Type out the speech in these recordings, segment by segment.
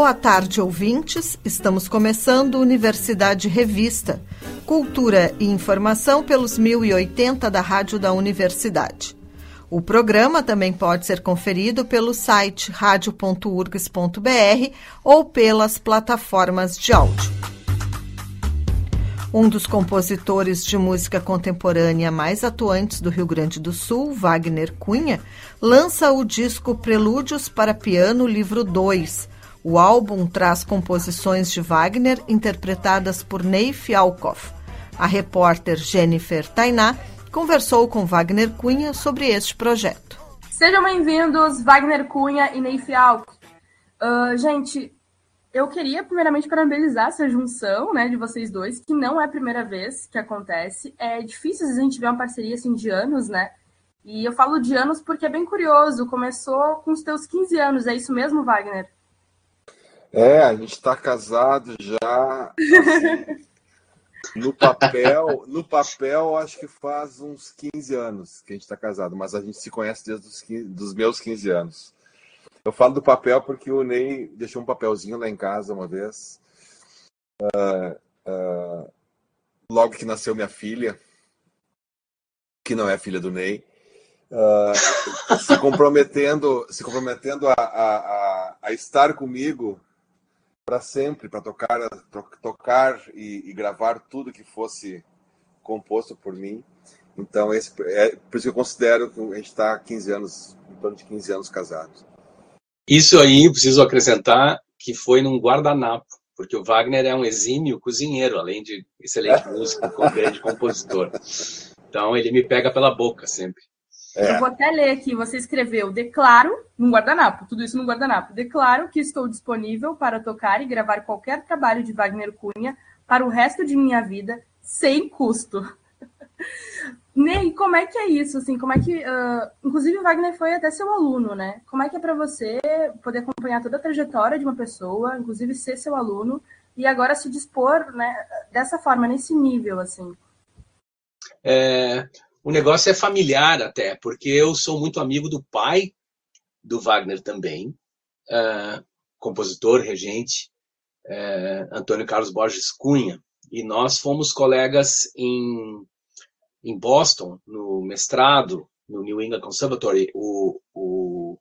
Boa tarde, ouvintes. Estamos começando Universidade Revista. Cultura e informação pelos 1080 da Rádio da Universidade. O programa também pode ser conferido pelo site radio.urgs.br ou pelas plataformas de áudio. Um dos compositores de música contemporânea mais atuantes do Rio Grande do Sul, Wagner Cunha, lança o disco Prelúdios para Piano Livro 2. O álbum traz composições de Wagner interpretadas por Ney Fialkoff. A repórter Jennifer Tainá conversou com Wagner Cunha sobre este projeto. Sejam bem-vindos, Wagner Cunha e Ney Fialkoff. Uh, gente, eu queria primeiramente parabenizar essa junção né, de vocês dois, que não é a primeira vez que acontece. É difícil a gente ver uma parceria assim de anos, né? E eu falo de anos porque é bem curioso. Começou com os teus 15 anos, é isso mesmo, Wagner? É, a gente está casado já. Assim, no papel, no papel, acho que faz uns 15 anos que a gente está casado, mas a gente se conhece desde os 15, dos meus 15 anos. Eu falo do papel porque o Ney deixou um papelzinho lá em casa uma vez. Uh, uh, logo que nasceu minha filha, que não é filha do Ney, uh, se comprometendo, se comprometendo a, a, a, a estar comigo para sempre, para tocar, tocar e, e, gravar tudo que fosse composto por mim. Então, esse, é por isso que eu considero que a gente está 15 anos, em torno de 15 anos casados. Isso aí, preciso acrescentar que foi num guardanapo, porque o Wagner é um exímio cozinheiro, além de excelente músico, grande compositor. Então ele me pega pela boca sempre. É. Eu vou até ler aqui, você escreveu, declaro, num guardanapo, tudo isso num guardanapo, declaro que estou disponível para tocar e gravar qualquer trabalho de Wagner Cunha para o resto de minha vida, sem custo. Ney, como é que é isso? Assim, como é que, uh, inclusive, o Wagner foi até seu aluno, né? Como é que é para você poder acompanhar toda a trajetória de uma pessoa, inclusive ser seu aluno e agora se dispor, né, dessa forma, nesse nível, assim? É, o negócio é familiar até, porque eu sou muito amigo do pai do Wagner também, uh, compositor, regente, uh, Antônio Carlos Borges Cunha, e nós fomos colegas em em Boston, no mestrado, no New England Conservatory, o, o,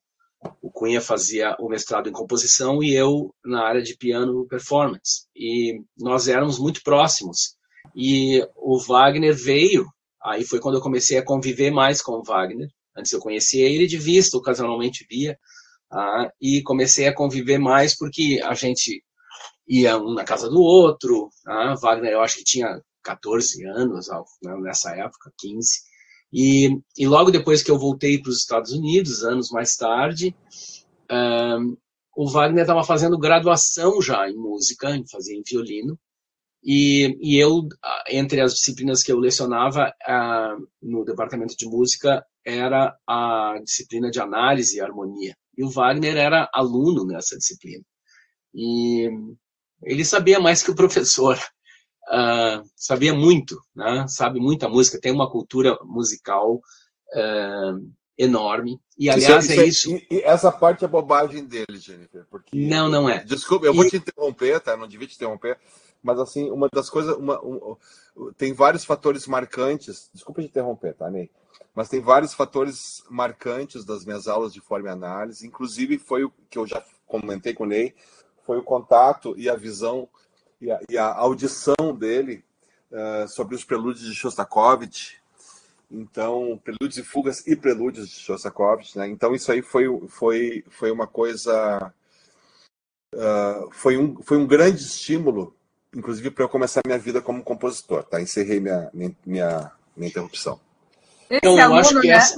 o Cunha fazia o mestrado em composição e eu na área de piano performance. E nós éramos muito próximos. E o Wagner veio, aí foi quando eu comecei a conviver mais com o Wagner. Antes eu conhecia ele de vista, ocasionalmente via, ah, e comecei a conviver mais porque a gente ia um na casa do outro. Ah, Wagner, eu acho que tinha 14 anos, né, nessa época, 15. E, e logo depois que eu voltei para os Estados Unidos, anos mais tarde, um, o Wagner estava fazendo graduação já em música, fazer em violino, e, e eu, entre as disciplinas que eu lecionava uh, no departamento de música, era a disciplina de análise e harmonia. E o Wagner era aluno nessa disciplina. E ele sabia mais que o professor uh, sabia muito, né? sabe muita música, tem uma cultura musical uh, enorme. E, aliás, isso, é, isso. É, e, essa parte é bobagem dele, Jennifer. Porque, não, não é. Desculpa, eu e... vou te interromper, tá? Não devia te interromper. Mas, assim, uma das coisas. Uma, um, tem vários fatores marcantes. Desculpa te interromper, tá, Ney? Mas tem vários fatores marcantes das minhas aulas de forma e análise. Inclusive, foi o que eu já comentei com o Ney, foi o contato e a visão e a, e a audição dele uh, sobre os prelúdios de Shostakovich. Então, prelúdios e fugas e prelúdios de Shostakovich, né? Então, isso aí foi, foi, foi uma coisa. Uh, foi, um, foi um grande estímulo, inclusive, para eu começar minha vida como compositor. Tá? Encerrei minha, minha, minha, minha interrupção. Então, eu acho que né? essa,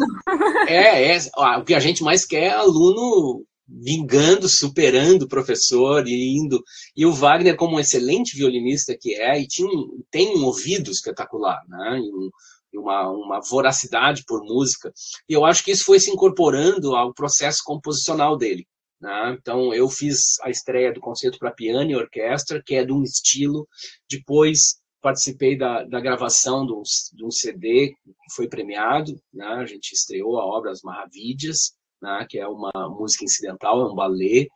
é, é, o que a gente mais quer é aluno vingando, superando o professor e indo. E o Wagner, como um excelente violinista que é, e tinha um, tem um ouvido espetacular, né? E um, uma, uma voracidade por música. E eu acho que isso foi se incorporando ao processo composicional dele. Né? Então, eu fiz a estreia do concerto para piano e orquestra, que é de um estilo. Depois, participei da, da gravação de um, de um, CD que foi premiado. Né? A gente estreou a obra As Maravilhas, né? que é uma música incidental, é um ballet,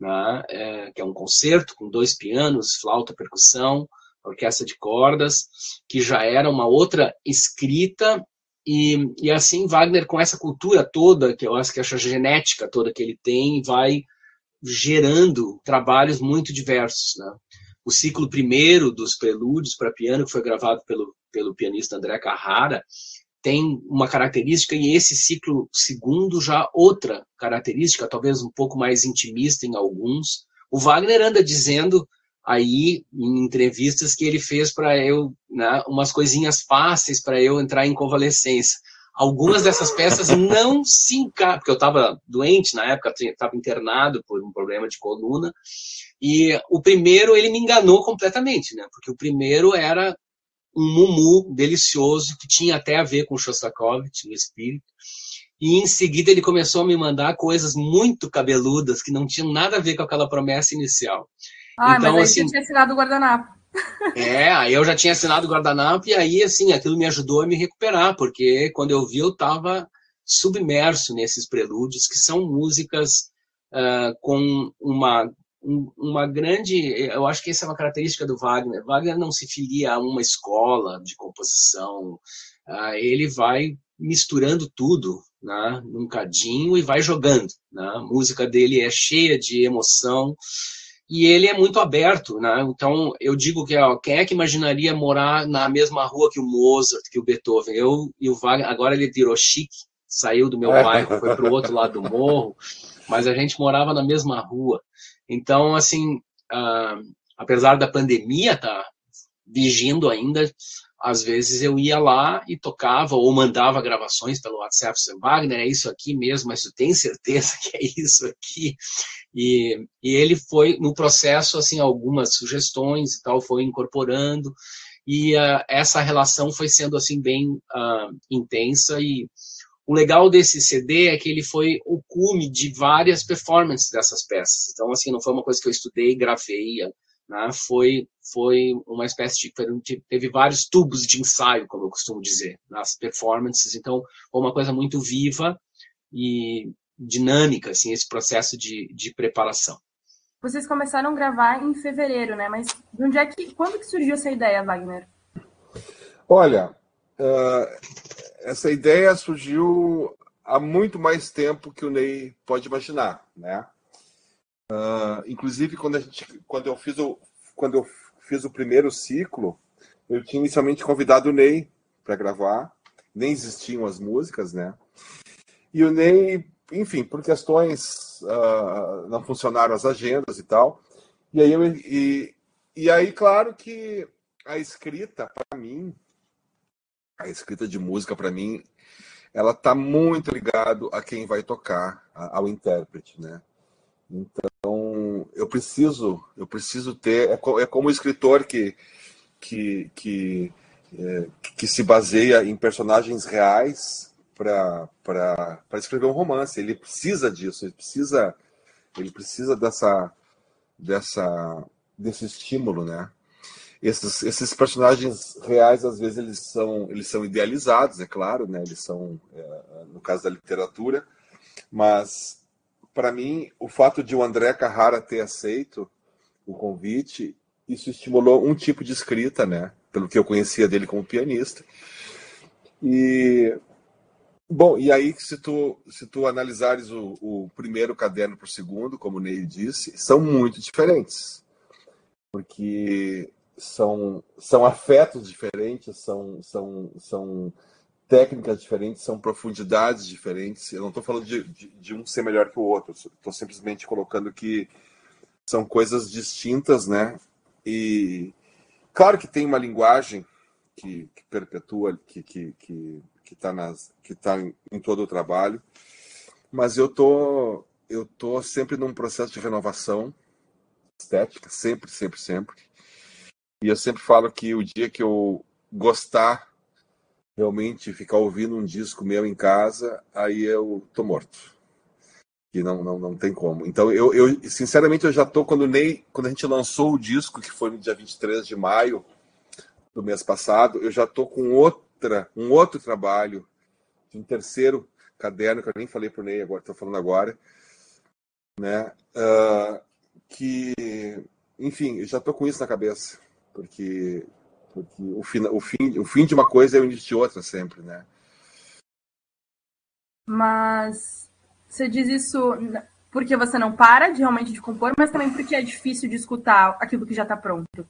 né? é, que é um concerto com dois pianos, flauta, percussão, orquestra de cordas, que já era uma outra escrita e, e assim, Wagner, com essa cultura toda, que eu acho que essa genética toda que ele tem, vai gerando trabalhos muito diversos. Né? O ciclo primeiro dos prelúdios para piano, que foi gravado pelo, pelo pianista André Carrara, tem uma característica, e esse ciclo segundo já outra característica, talvez um pouco mais intimista em alguns. O Wagner anda dizendo aí em entrevistas que ele fez para eu, né, umas coisinhas fáceis para eu entrar em convalescência. Algumas dessas peças não se encaixam, porque eu estava doente na época, estava internado por um problema de coluna, e o primeiro ele me enganou completamente, né, porque o primeiro era um mumu delicioso que tinha até a ver com Shostakovich, no espírito, e em seguida ele começou a me mandar coisas muito cabeludas que não tinham nada a ver com aquela promessa inicial. Ah, então, mas aí assim, você tinha assinado o guardanapo. É, aí eu já tinha assinado o guardanapo e aí, assim, aquilo me ajudou a me recuperar, porque quando eu vi eu estava submerso nesses prelúdios, que são músicas uh, com uma, um, uma grande... Eu acho que essa é uma característica do Wagner. Wagner não se filia a uma escola de composição, uh, ele vai misturando tudo né, num cadinho e vai jogando. Né? A música dele é cheia de emoção, e ele é muito aberto, né? Então eu digo que ó, quem é que imaginaria morar na mesma rua que o Mozart, que o Beethoven? Eu e o Wagner, agora ele virou chique, saiu do meu é. bairro, foi para o outro lado do morro, mas a gente morava na mesma rua. Então assim, uh, apesar da pandemia tá vigindo ainda, às vezes eu ia lá e tocava ou mandava gravações pelo WhatsApp, Wagner, é isso aqui mesmo, mas tu tem certeza que é isso aqui? E, e ele foi, no processo, assim, algumas sugestões e tal, foi incorporando, e uh, essa relação foi sendo, assim, bem uh, intensa, e o legal desse CD é que ele foi o cume de várias performances dessas peças. Então, assim, não foi uma coisa que eu estudei, gravei, né? Foi foi uma espécie de teve vários tubos de ensaio, como eu costumo dizer, nas performances. Então, foi uma coisa muito viva e dinâmica, assim, esse processo de, de preparação. Vocês começaram a gravar em fevereiro, né? Mas de onde é que, quando que surgiu essa ideia, Wagner? Olha, uh, essa ideia surgiu há muito mais tempo que o Ney pode imaginar, né? Uh, inclusive quando a gente, quando eu fiz o, quando eu fiz o primeiro ciclo, eu tinha inicialmente convidado o Ney para gravar, nem existiam as músicas, né? E o Ney enfim, por questões uh, não funcionaram as agendas e tal. E aí, eu, e, e aí, claro que a escrita, para mim, a escrita de música, para mim, ela está muito ligado a quem vai tocar, ao intérprete, né? Então, eu preciso, eu preciso ter, é, é como o escritor que, que, que, é, que se baseia em personagens reais para escrever um romance. Ele precisa disso, ele precisa, ele precisa dessa, dessa, desse estímulo, né? Esses, esses personagens reais, às vezes, eles são, eles são idealizados, é claro, né? Eles são, é, no caso da literatura, mas, para mim, o fato de o André Carrara ter aceito o convite, isso estimulou um tipo de escrita, né? Pelo que eu conhecia dele como pianista. E Bom, e aí se tu, se tu analisares o, o primeiro caderno para o segundo, como o Ney disse, são muito diferentes. Porque são, são afetos diferentes, são, são, são técnicas diferentes, são profundidades diferentes. Eu não estou falando de, de, de, um ser melhor que o outro, estou simplesmente colocando que são coisas distintas, né? E claro que tem uma linguagem que, que perpetua, que, que, que que está que tá em, em todo o trabalho. Mas eu tô eu tô sempre num processo de renovação estética, sempre, sempre, sempre. E eu sempre falo que o dia que eu gostar realmente ficar ouvindo um disco meu em casa, aí eu tô morto. Que não, não, não tem como. Então, eu, eu sinceramente, eu já tô, quando, Ney, quando a gente lançou o disco, que foi no dia 23 de maio do mês passado, eu já tô com outra, um outro trabalho, um terceiro caderno, que eu nem falei pro Ney agora, tô falando agora, né? Uh, que, enfim, eu já tô com isso na cabeça, porque porque o fim, o fim, o fim de uma coisa é o início de outra sempre, né? Mas você diz isso porque você não para de realmente de compor, mas também porque é difícil de escutar aquilo que já está pronto.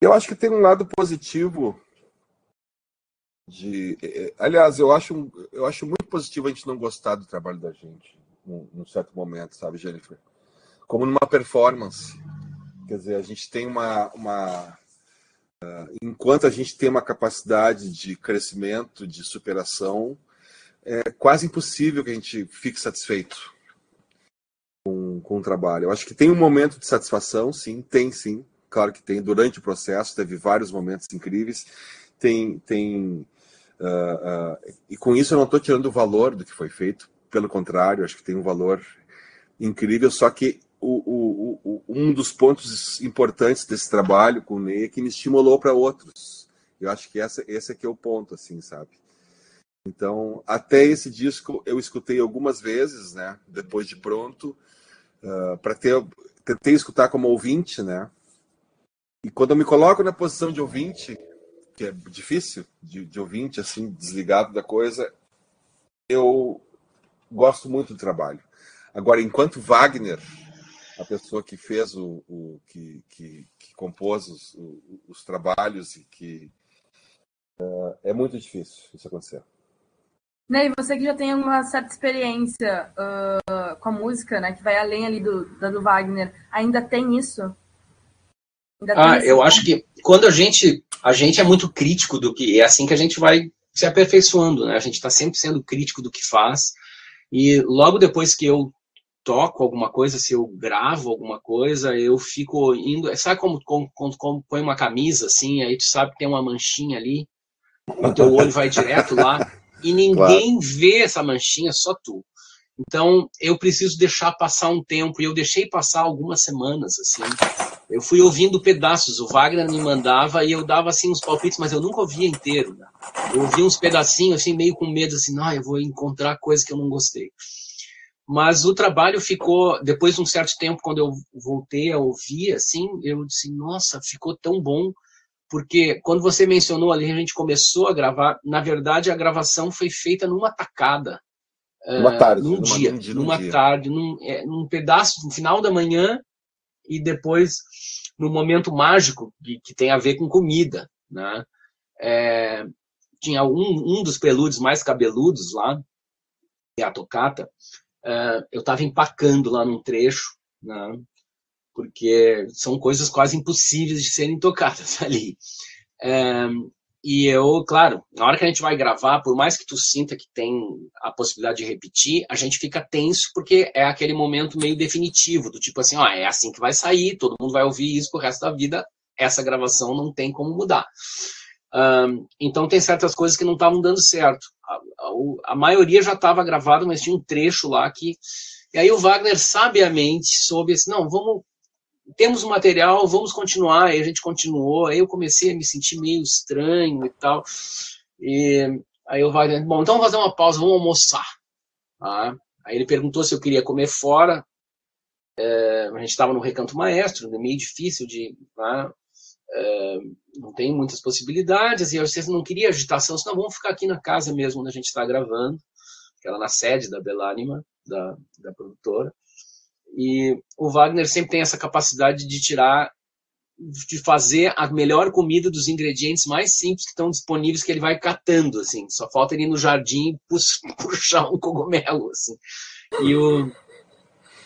Eu acho que tem um lado positivo de, é, é, aliás, eu acho, eu acho muito positivo a gente não gostar do trabalho da gente num, num certo momento, sabe, Jennifer? Como numa performance Quer dizer, a gente tem uma. uma uh, enquanto a gente tem uma capacidade de crescimento, de superação, é quase impossível que a gente fique satisfeito com, com o trabalho. Eu acho que tem um momento de satisfação, sim, tem sim. Claro que tem. Durante o processo, teve vários momentos incríveis. Tem. tem uh, uh, e com isso eu não estou tirando o valor do que foi feito. Pelo contrário, acho que tem um valor incrível, só que o, o, o, um dos pontos importantes desse trabalho com o Ney é que me estimulou para outros. Eu acho que essa, esse aqui é o ponto, assim, sabe? Então, até esse disco eu escutei algumas vezes, né? Depois de pronto, uh, para ter, tentei escutar como ouvinte, né? E quando eu me coloco na posição de ouvinte, que é difícil de, de ouvinte, assim, desligado da coisa, eu gosto muito do trabalho. Agora, enquanto Wagner, a pessoa que fez o, o que, que, que, compôs os, o, os, trabalhos e que uh, é muito difícil isso acontecer. Ney, você que já tem uma certa experiência uh, com a música, né, que vai além ali do, do Wagner, ainda tem isso? Ainda ah, tem eu acho que quando a gente a gente é muito crítico do que é assim que a gente vai se aperfeiçoando, né? A gente está sempre sendo crítico do que faz. E logo depois que eu toco alguma coisa, se eu gravo alguma coisa, eu fico indo. Sabe como, como, como põe uma camisa assim, aí tu sabe que tem uma manchinha ali, o teu olho vai direto lá, e ninguém claro. vê essa manchinha, só tu. Então eu preciso deixar passar um tempo, e eu deixei passar algumas semanas, assim. Eu fui ouvindo pedaços, o Wagner me mandava e eu dava assim uns palpites, mas eu nunca ouvia inteiro. Né? Eu ouvia uns pedacinhos, assim, meio com medo, assim, não, eu vou encontrar coisa que eu não gostei. Mas o trabalho ficou, depois de um certo tempo, quando eu voltei a ouvir, assim, eu disse, nossa, ficou tão bom, porque quando você mencionou ali, a gente começou a gravar, na verdade, a gravação foi feita numa tacada. Numa tarde. Num dia, numa, numa dia. tarde, num, é, num pedaço, no final da manhã, e depois no momento mágico, que, que tem a ver com comida, né? É, tinha um, um dos peludos mais cabeludos lá, é a tocata, uh, eu estava empacando lá num trecho, né, porque são coisas quase impossíveis de serem tocadas ali. Uh, e eu, claro, na hora que a gente vai gravar, por mais que tu sinta que tem a possibilidade de repetir, a gente fica tenso porque é aquele momento meio definitivo, do tipo assim, ó, é assim que vai sair, todo mundo vai ouvir isso pro resto da vida, essa gravação não tem como mudar. Então tem certas coisas que não estavam dando certo. A, a, a maioria já estava gravada, mas tinha um trecho lá que. E aí o Wagner sabiamente soube assim, não, vamos. Temos o material, vamos continuar. Aí a gente continuou. Aí eu comecei a me sentir meio estranho e tal. E aí o Wagner, bom, então vamos fazer uma pausa, vamos almoçar. Ah, aí ele perguntou se eu queria comer fora. É, a gente estava no Recanto Maestro, meio difícil de. Ah, não tem muitas possibilidades, e vocês não queriam agitação, senão vamos ficar aqui na casa mesmo onde a gente está gravando, que era na sede da Belânima, da, da produtora. E o Wagner sempre tem essa capacidade de tirar, de fazer a melhor comida dos ingredientes mais simples que estão disponíveis, que ele vai catando, assim. Só falta ele ir no jardim puxar um cogumelo, assim. E, o,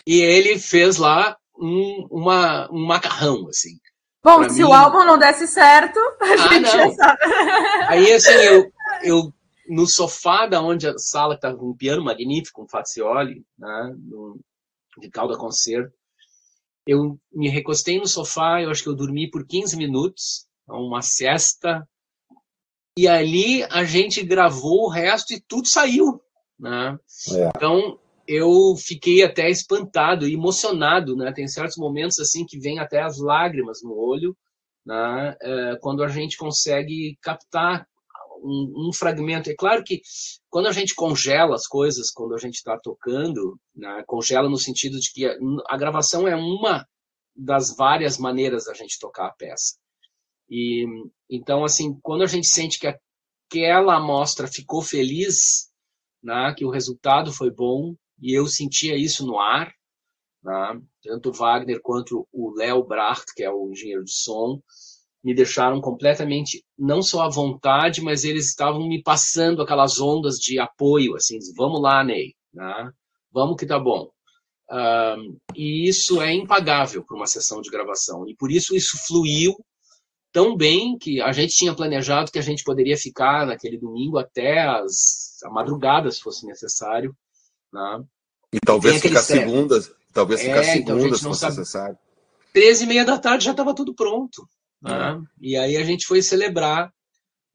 e ele fez lá um, uma, um macarrão, assim. Bom, se mim... o álbum não desse certo, a ah, gente não. já sabe. Aí, assim, eu, eu no sofá da onde a sala estava um piano magnífico, um Fazioli, né, de Calda Concerto, eu me recostei no sofá, eu acho que eu dormi por 15 minutos, uma siesta, e ali a gente gravou o resto e tudo saiu, né? É. Então eu fiquei até espantado, emocionado, né? Tem certos momentos assim que vem até as lágrimas no olho, né? É, quando a gente consegue captar um, um, fragmento. É claro que quando a gente congela as coisas, quando a gente está tocando, né? congela no sentido de que a, a gravação é uma das várias maneiras da gente tocar a peça. E então, assim, quando a gente sente que aquela amostra ficou feliz, né, que o resultado foi bom, e eu sentia isso no ar, né, tanto o Wagner quanto o Léo Bracht, que é o engenheiro de som, me deixaram completamente não só à vontade, mas eles estavam me passando aquelas ondas de apoio, assim, vamos lá, Ney, né? vamos que tá bom. Um, e isso é impagável para uma sessão de gravação. E por isso isso fluiu tão bem que a gente tinha planejado que a gente poderia ficar naquele domingo até as, a madrugada, se fosse necessário. Né? E talvez ficar segundas, talvez é, ficar então segundas, se fosse necessário. 13 e meia da tarde já estava tudo pronto. Né? É. E aí a gente foi celebrar.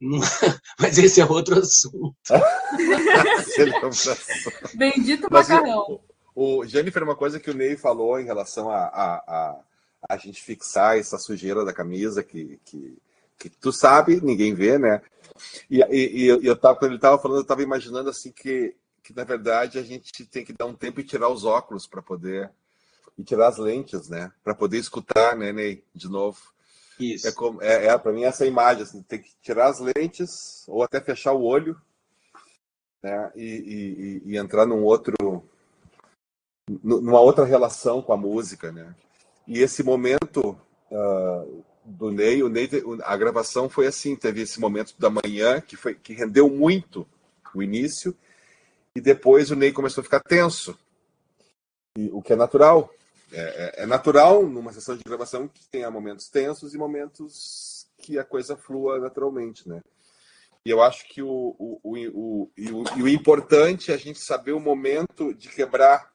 Mas esse é outro assunto. Bendito macarrão. O, o Jennifer, uma coisa que o Ney falou em relação a, a, a a gente fixar essa sujeira da camisa que, que, que tu sabe, ninguém vê, né? E, e, e eu tava, quando ele estava falando, eu estava imaginando assim que, que, na verdade, a gente tem que dar um tempo e tirar os óculos para poder. E tirar as lentes, né? Para poder escutar, né, Ney? De novo. Isso. É, como, é, é para mim, essa imagem, assim, tem que tirar as lentes, ou até fechar o olho, né? E, e, e entrar num outro. numa outra relação com a música, né? E esse momento uh, do Ney, o Ney, a gravação foi assim, teve esse momento da manhã que foi que rendeu muito o início e depois o Ney começou a ficar tenso, e, o que é natural. É, é, é, natural numa sessão de gravação que tenha momentos tensos e momentos que a coisa flua naturalmente, né? E eu acho que o, o, o, o, o, o importante é a gente saber o momento de quebrar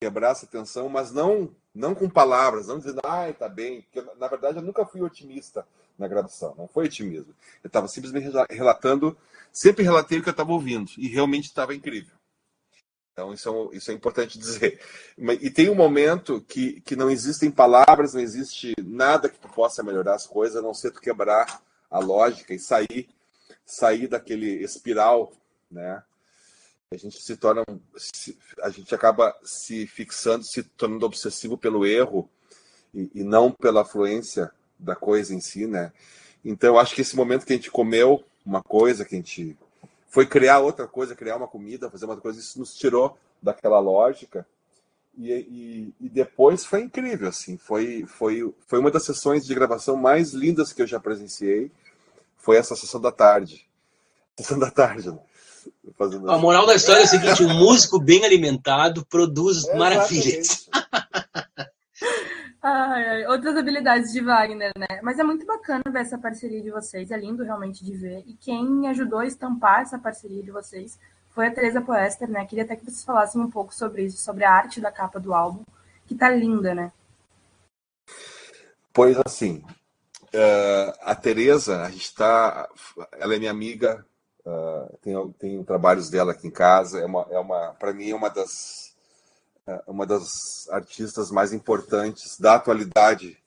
quebrar essa tensão, mas não não com palavras, não dizendo, ai, tá bem, porque na verdade eu nunca fui otimista na gravação, não foi otimismo. Eu estava simplesmente relatando, sempre relatei o que eu estava ouvindo, e realmente estava incrível. Então, isso é, isso é importante dizer. E tem um momento que, que não existem palavras, não existe nada que possa melhorar as coisas, a não ser tu quebrar a lógica e sair, sair daquele espiral, né? a gente se torna a gente acaba se fixando se tornando obsessivo pelo erro e, e, não pela fluência da coisa em si né? Então acho que esse momento que a gente comeu uma coisa que a gente foi criar outra coisa criar uma comida fazer uma coisa isso nos tirou daquela lógica. E, e, e depois foi incrível assim. Foi foi foi uma das sessões de gravação mais lindas que eu já presenciei. Foi essa sessão da tarde. Sessão da tarde né? Fazendo... A moral da história é a seguinte: um músico bem alimentado produz é maravilhas. Ai, ai, outras habilidades de Wagner, né? Mas é muito bacana ver essa parceria de vocês, é lindo realmente de ver. E quem ajudou a estampar essa parceria de vocês foi a Teresa Poester, né? Queria até que vocês falassem um pouco sobre isso, sobre a arte da capa do álbum, que tá linda, né? Pois assim, uh, a Teresa, a gente tá. Ela é minha amiga Uh, tenho, tenho trabalhos dela aqui em casa. É uma, é uma para mim, é uma das, é uma das artistas mais importantes da atualidade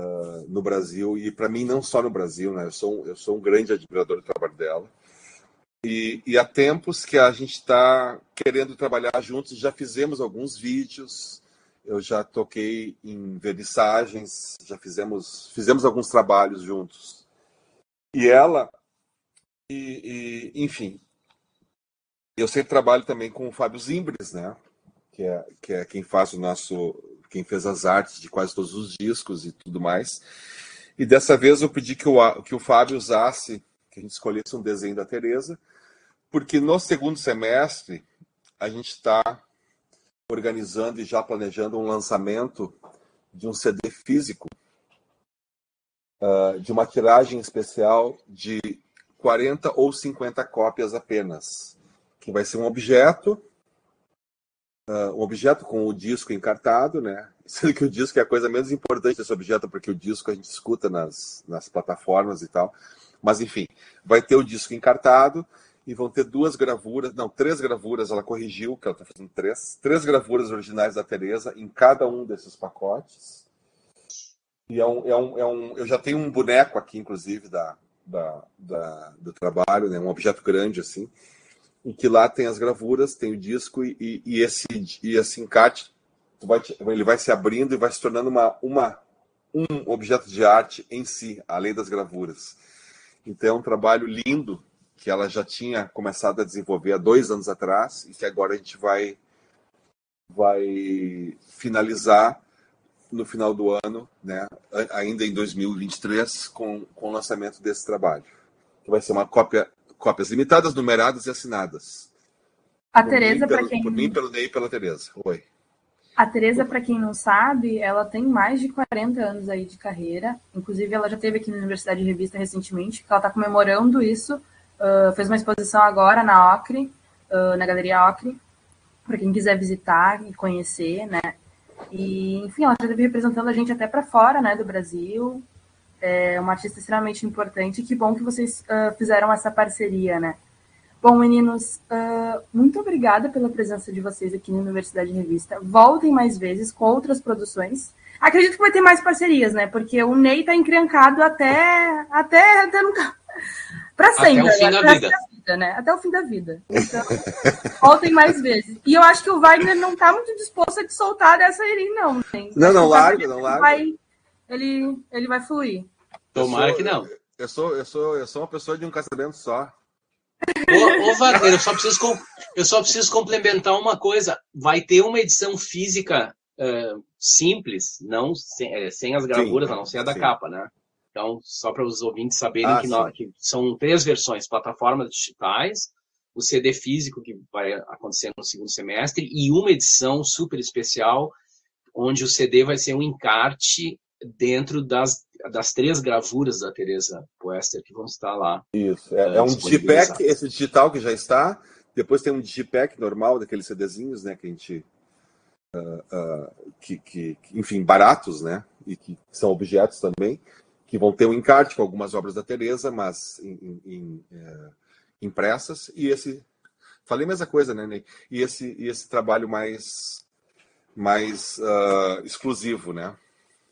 uh, no Brasil. E para mim, não só no Brasil, né? Eu sou, eu sou um grande admirador do trabalho dela. E, e há tempos que a gente está querendo trabalhar juntos. Já fizemos alguns vídeos. Eu já toquei em vernissagens, já fizemos, fizemos alguns trabalhos juntos. E ela e, e, enfim, eu sempre trabalho também com o Fábio Zimbres, né? Que é, que é quem faz o nosso, quem fez as artes de quase todos os discos e tudo mais. E dessa vez eu pedi que o, que o Fábio usasse, que a gente escolhesse um desenho da Teresa, porque no segundo semestre a gente está organizando e já planejando um lançamento de um CD físico, uh, de uma tiragem especial de 40 ou 50 cópias apenas, que vai ser um objeto, uh, um objeto com o disco encartado, né? Sendo que o disco é a coisa menos importante desse objeto, porque o disco a gente escuta nas, nas plataformas e tal. Mas enfim, vai ter o disco encartado e vão ter duas gravuras, não, três gravuras, ela corrigiu, que ela está fazendo três, três gravuras originais da Teresa em cada um desses pacotes. E é um, é um, é um, eu já tenho um boneco aqui, inclusive, da, da, da, do trabalho, né? um objeto grande assim, em que lá tem as gravuras, tem o disco e, e, e esse, e esse encarte vai, ele vai se abrindo e vai se tornando uma, uma, um objeto de arte em si, além das gravuras. Então é um trabalho lindo que ela já tinha começado a desenvolver há dois anos atrás e que agora a gente vai, vai finalizar no final do ano, né, ainda em 2023, com, com o lançamento desse trabalho. Que vai ser uma cópia, cópias limitadas, numeradas e assinadas. A Tereza, para quem. Por mim, pelo Ney e pela Tereza. Oi. A Tereza, para quem não sabe, ela tem mais de 40 anos aí de carreira. Inclusive, ela já teve aqui na Universidade de Revista recentemente, que ela está comemorando isso. Uh, fez uma exposição agora na Ocre, uh, na Galeria Ocre, para quem quiser visitar e conhecer, né? E, enfim, ela já esteve representando a gente até para fora, né, do Brasil. É uma artista extremamente importante. Que bom que vocês uh, fizeram essa parceria, né? Bom, meninos, uh, muito obrigada pela presença de vocês aqui na Universidade Revista. Voltem mais vezes com outras produções. Acredito que vai ter mais parcerias, né? Porque o Ney tá encrencado até até, até nunca para sempre. Até o fim da vida vida, né? Até o fim da vida. Então, voltem mais vezes. E eu acho que o Wagner não tá muito disposto a te soltar dessa aí, não. Né? Não, não, larga, não larga. Vai, ele, ele vai fluir. Tomara sou, que não. Eu sou, eu, sou, eu sou uma pessoa de um casamento só. Ô, ô Wagner, eu só, preciso, eu só preciso complementar uma coisa. Vai ter uma edição física uh, simples, não sem, é, sem as gravuras, sim, a não ser a da sim. capa, né? Então, só para os ouvintes saberem ah, que, nós, que, são três versões: plataformas digitais, o CD físico, que vai acontecer no segundo semestre, e uma edição super especial, onde o CD vai ser um encarte dentro das, das três gravuras da Teresa Poester que vão estar lá. Isso, é, é um digipack, esse digital que já está, depois tem um digipack normal, daqueles CDzinhos, né, que a gente. Uh, uh, que, que, enfim, baratos, né? E que são objetos também que vão ter um encarte com algumas obras da Teresa, mas em, em, em, é, impressas, e esse. Falei a mesma coisa, né, Ney? E esse, e esse trabalho mais, mais uh, exclusivo, né?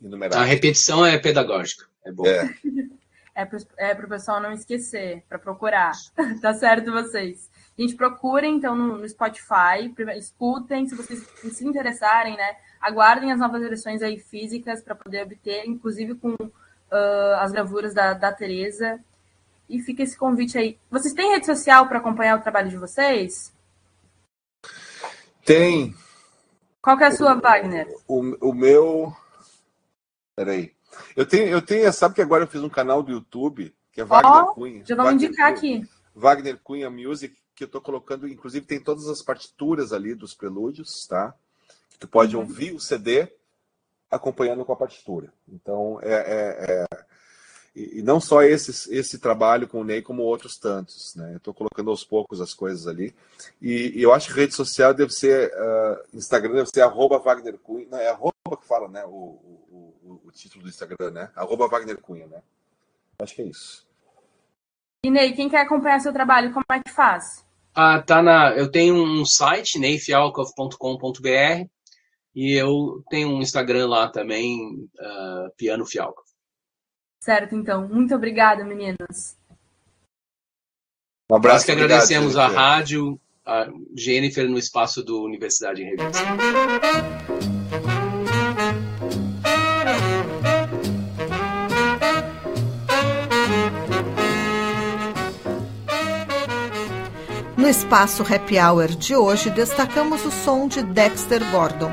Enumerado. A repetição é pedagógica. É bom. É. É para é o pessoal não esquecer, para procurar. tá certo, vocês? Gente, procurem então no, no Spotify, escutem, se vocês se interessarem, né? Aguardem as novas versões aí físicas para poder obter, inclusive com uh, as gravuras da, da Tereza. E fica esse convite aí. Vocês têm rede social para acompanhar o trabalho de vocês? Tem. Qual que é a sua, Wagner? O, o meu. Peraí. Eu tenho, eu tenho, sabe que agora eu fiz um canal do YouTube, que é Wagner oh, Cunha. Já vamos Wagner indicar Cunha, aqui. Wagner Cunha Music, que eu estou colocando, inclusive tem todas as partituras ali dos prelúdios, tá? Que tu pode uhum. ouvir o CD acompanhando com a partitura. Então, é, é, é e não só esse, esse trabalho com o Ney, como outros tantos. Né? Eu estou colocando aos poucos as coisas ali. E, e, eu acho que rede social deve ser, uh, Instagram deve ser arroba Wagner Cunha. Não, é arroba que fala, né? O, título do Instagram, né? Arroba Wagner Cunha, né? Acho que é isso. E Ney, quem quer acompanhar seu trabalho, como é que faz? Ah, tá na, eu tenho um site, neyfialkov.com.br e eu tenho um Instagram lá também, uh, Piano Fialco. Certo, então. Muito obrigada, meninas. Um abraço. Nós que agradecemos a rádio, a Jennifer no espaço do Universidade em Revista. No espaço Happy Hour de hoje, destacamos o som de Dexter Gordon.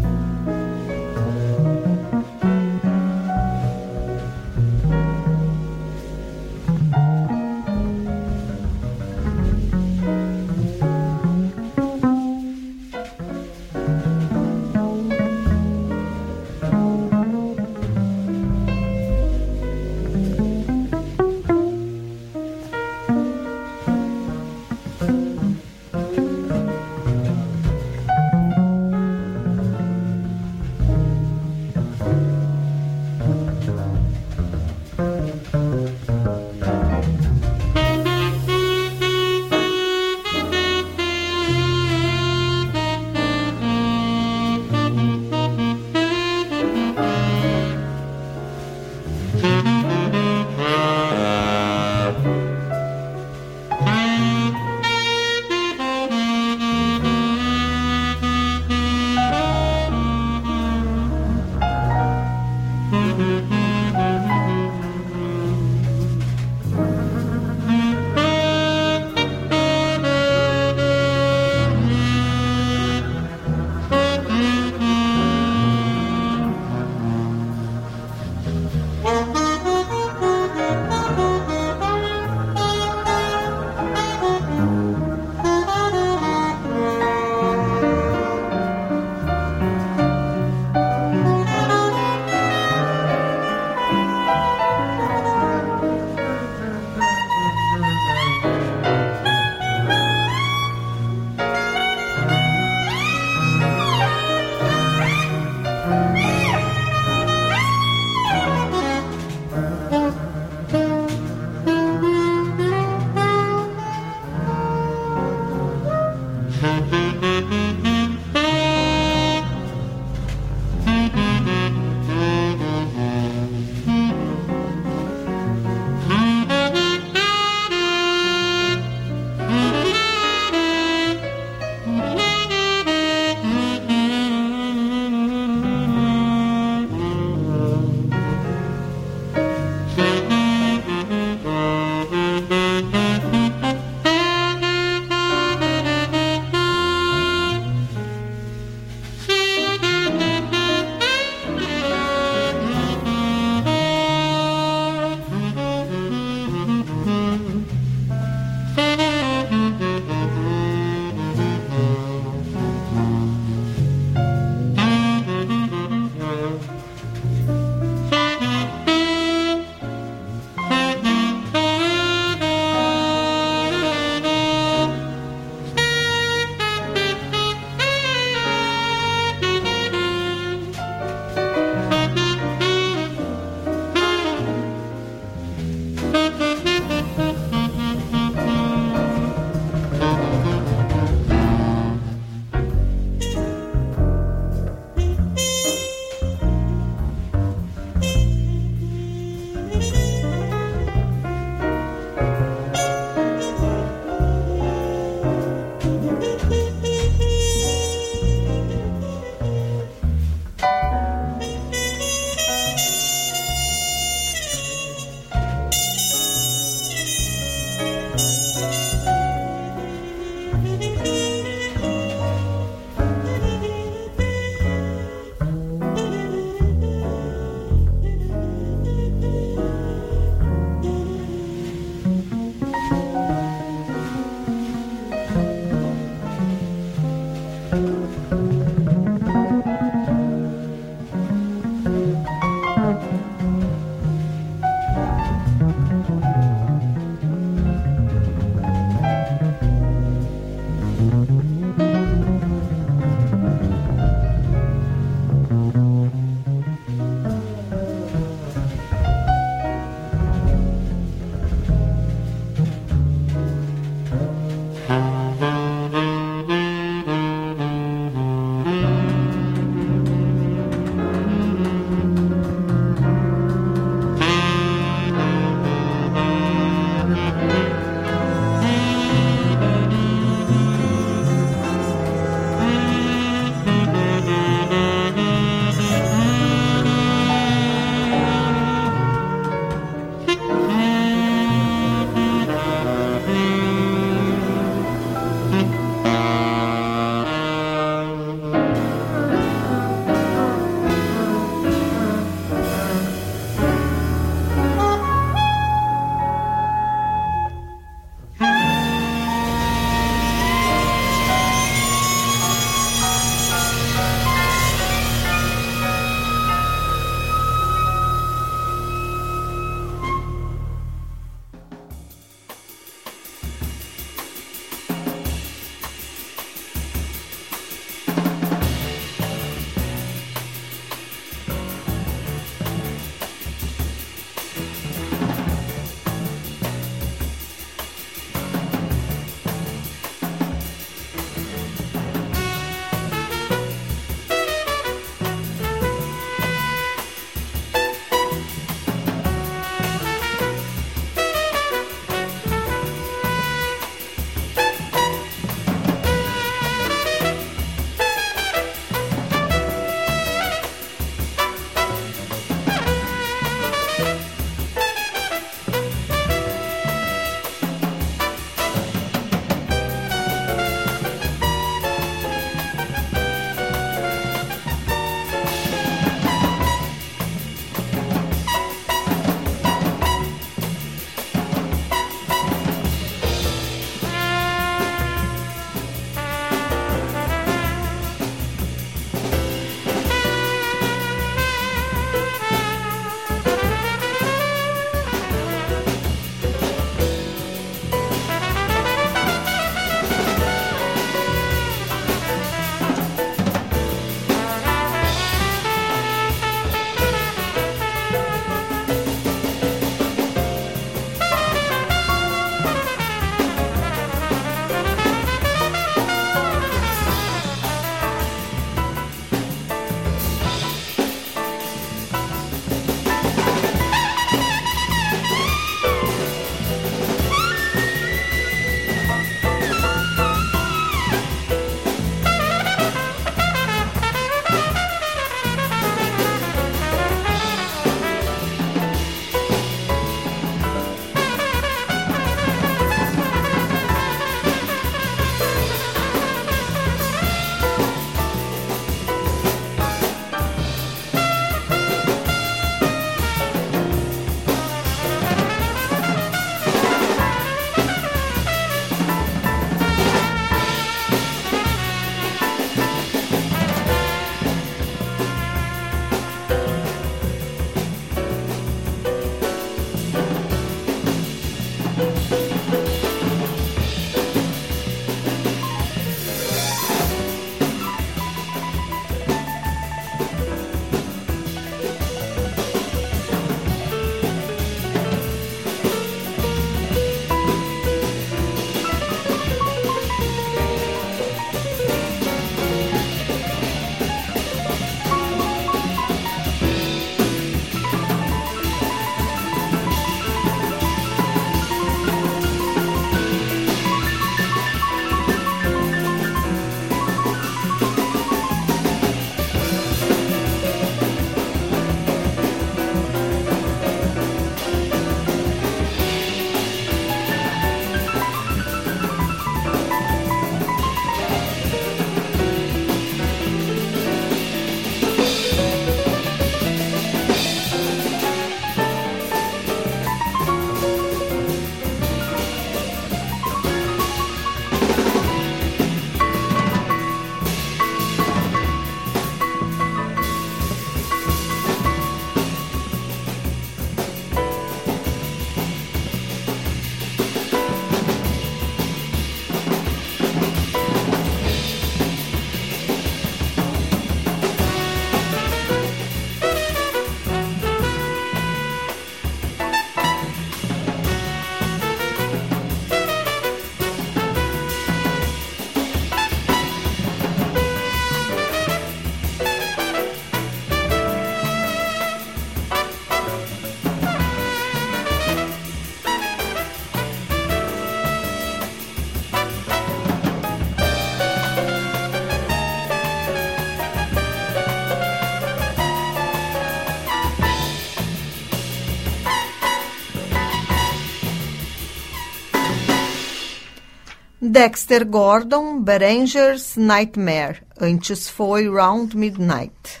Dexter Gordon, Beranger's Nightmare. Antes foi Round Midnight.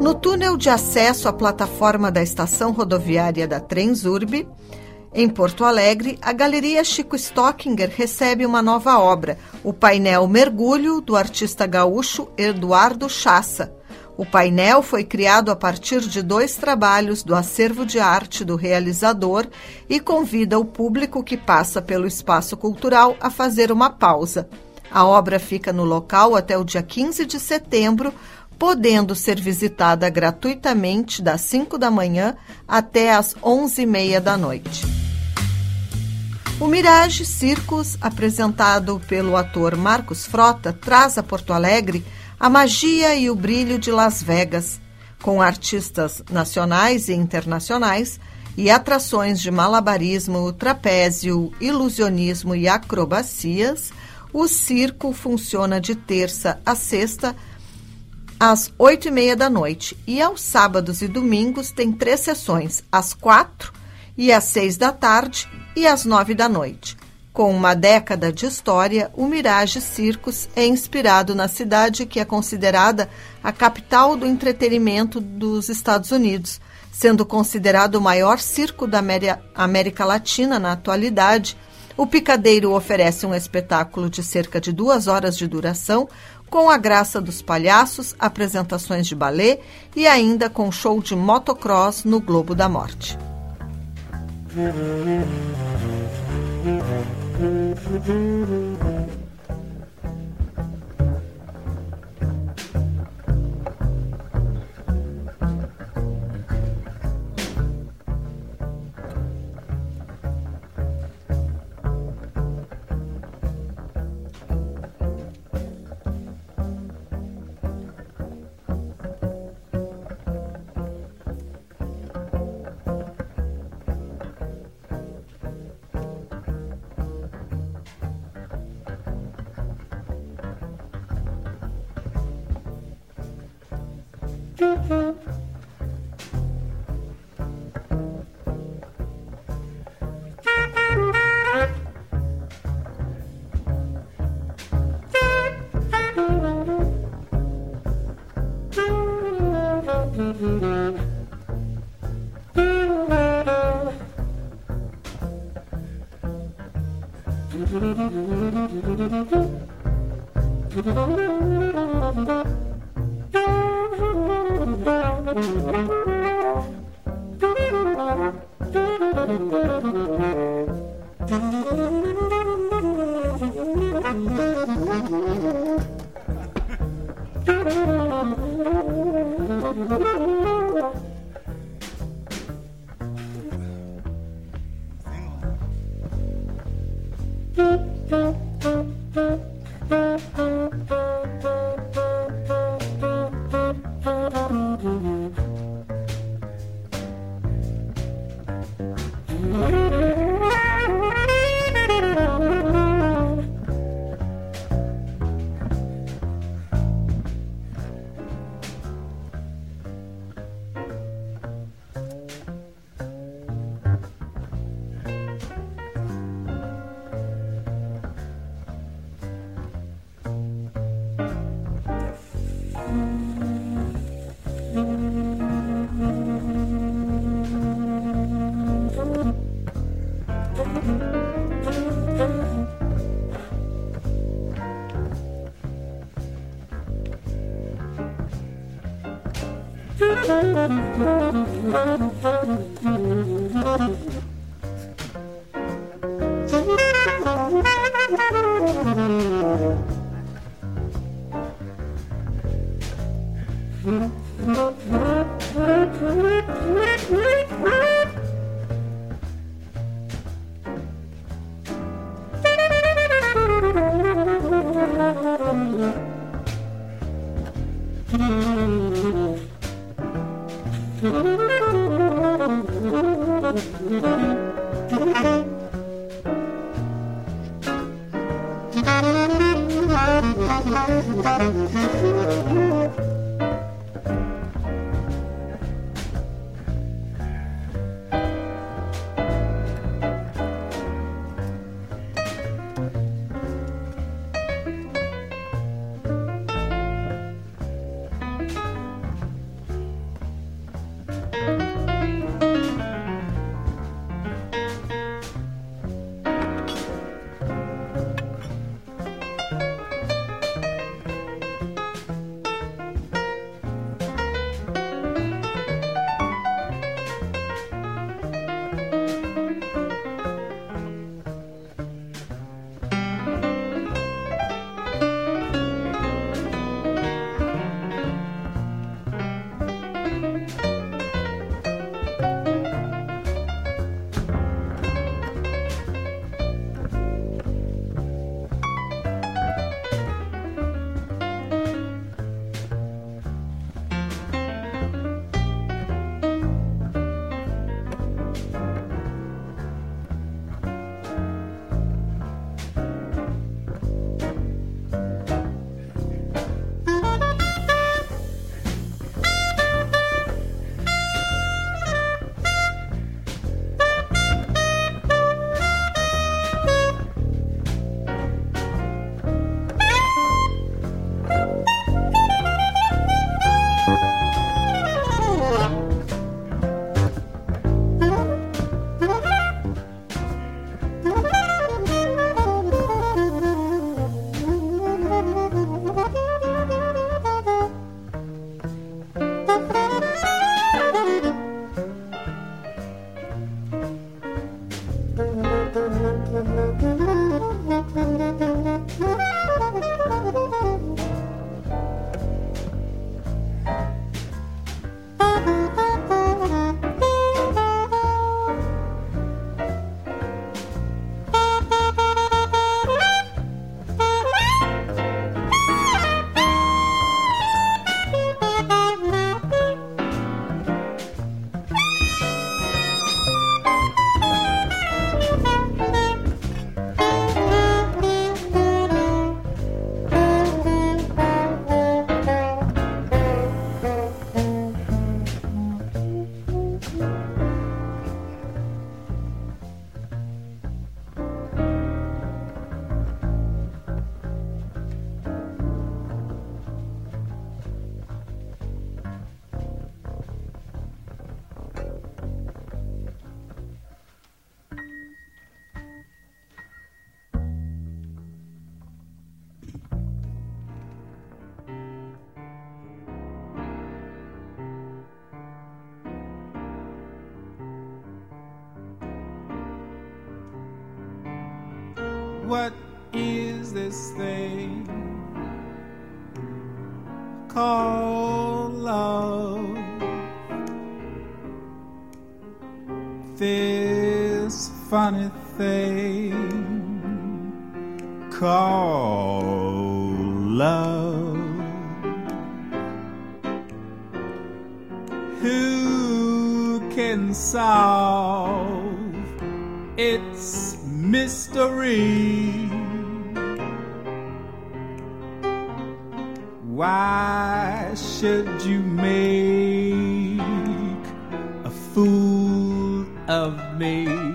No túnel de acesso à plataforma da estação rodoviária da Transurb, em Porto Alegre, a Galeria Chico Stockinger recebe uma nova obra, o painel Mergulho, do artista gaúcho Eduardo Chassa, o painel foi criado a partir de dois trabalhos do acervo de arte do realizador e convida o público que passa pelo espaço cultural a fazer uma pausa. A obra fica no local até o dia 15 de setembro, podendo ser visitada gratuitamente das 5 da manhã até as 11h30 da noite. O Mirage Circus, apresentado pelo ator Marcos Frota, traz a Porto Alegre a magia e o brilho de Las Vegas, com artistas nacionais e internacionais e atrações de malabarismo, trapézio, ilusionismo e acrobacias, o circo funciona de terça a sexta às oito e meia da noite. E aos sábados e domingos tem três sessões, às quatro e às seis da tarde e às nove da noite. Com uma década de história, o Mirage Circus é inspirado na cidade que é considerada a capital do entretenimento dos Estados Unidos, sendo considerado o maior circo da América Latina na atualidade. O Picadeiro oferece um espetáculo de cerca de duas horas de duração, com a graça dos palhaços, apresentações de balé e ainda com show de motocross no Globo da Morte. Mm-hmm. Mm-hmm. Called love? This funny thing called love. Who can solve its mystery? Why should you make a fool of me?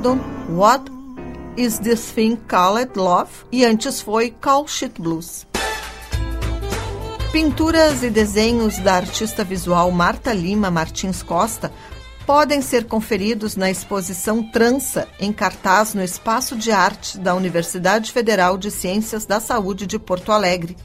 Gordon, What is This Thing Called Love? E antes foi Call Shit Blues. Pinturas e desenhos da artista visual Marta Lima Martins Costa podem ser conferidos na exposição Trança, em cartaz no Espaço de Arte da Universidade Federal de Ciências da Saúde de Porto Alegre.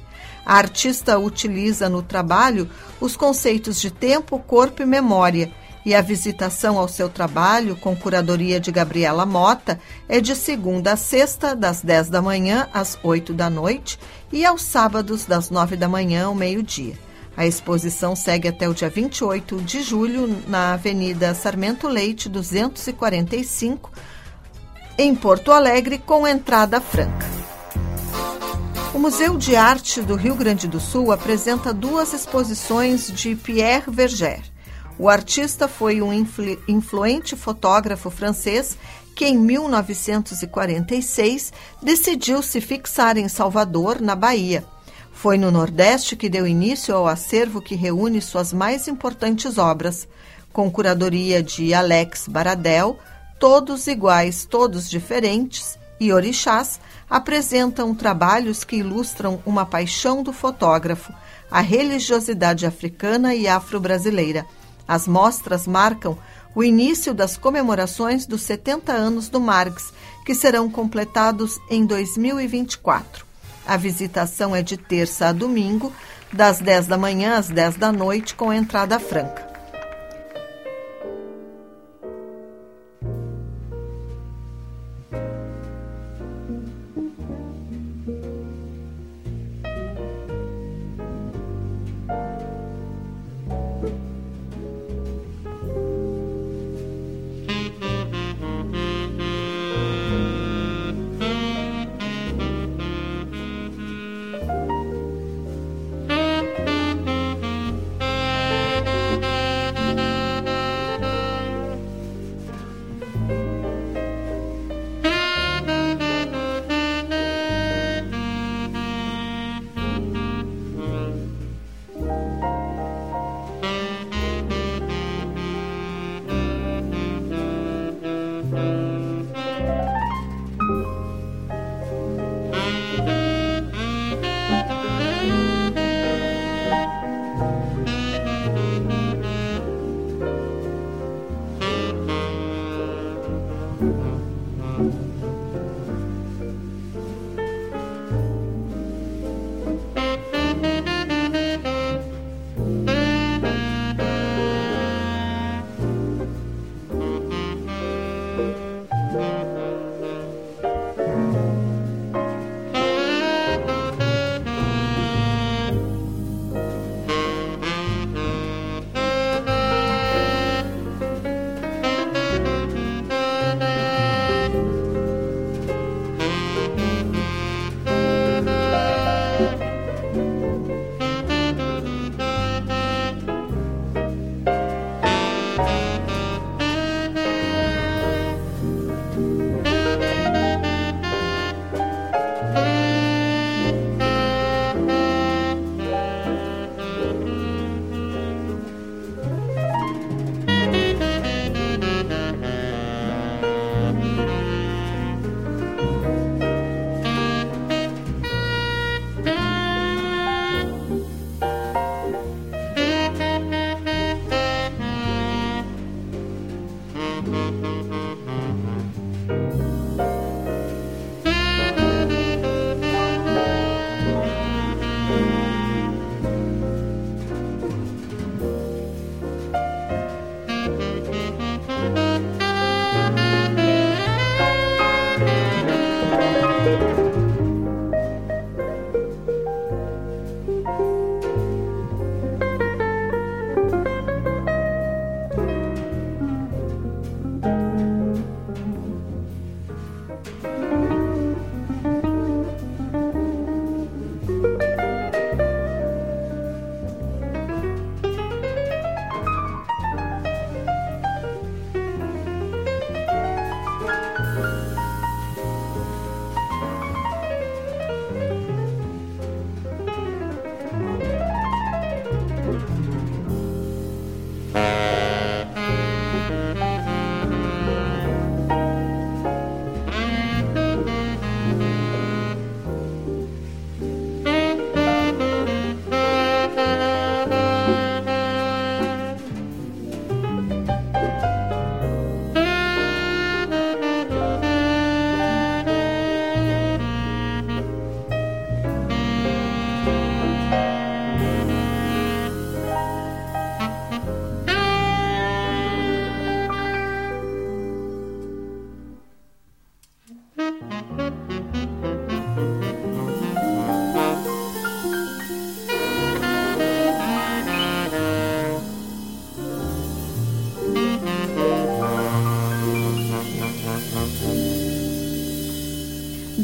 A artista utiliza no trabalho os conceitos de tempo, corpo e memória, e a visitação ao seu trabalho, com curadoria de Gabriela Mota, é de segunda a sexta, das 10 da manhã às 8 da noite, e aos sábados, das 9 da manhã ao meio-dia. A exposição segue até o dia 28 de julho na Avenida Sarmento Leite, 245, em Porto Alegre, com entrada franca. O Museu de Arte do Rio Grande do Sul apresenta duas exposições de Pierre Verger. O artista foi um influ influente fotógrafo francês que, em 1946, decidiu se fixar em Salvador, na Bahia. Foi no Nordeste que deu início ao acervo que reúne suas mais importantes obras, com curadoria de Alex Baradel, Todos Iguais, Todos Diferentes e Orixás apresentam trabalhos que ilustram uma paixão do fotógrafo, a religiosidade africana e afro-brasileira. As mostras marcam o início das comemorações dos 70 anos do Marx, que serão completados em 2024. A visitação é de terça a domingo, das 10 da manhã às 10 da noite, com entrada franca.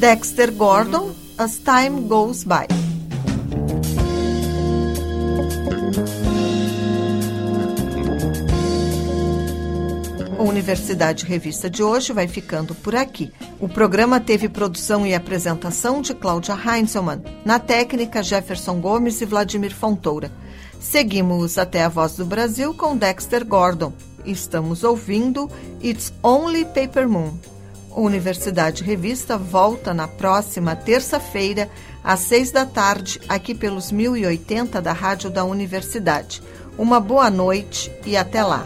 Dexter Gordon, As Time Goes By. A Universidade Revista de hoje vai ficando por aqui. O programa teve produção e apresentação de Cláudia Heinzelmann, na técnica Jefferson Gomes e Vladimir Fontoura. Seguimos até a Voz do Brasil com Dexter Gordon. Estamos ouvindo It's Only Paper Moon. Universidade Revista volta na próxima terça-feira, às seis da tarde, aqui pelos 1080 da Rádio da Universidade. Uma boa noite e até lá.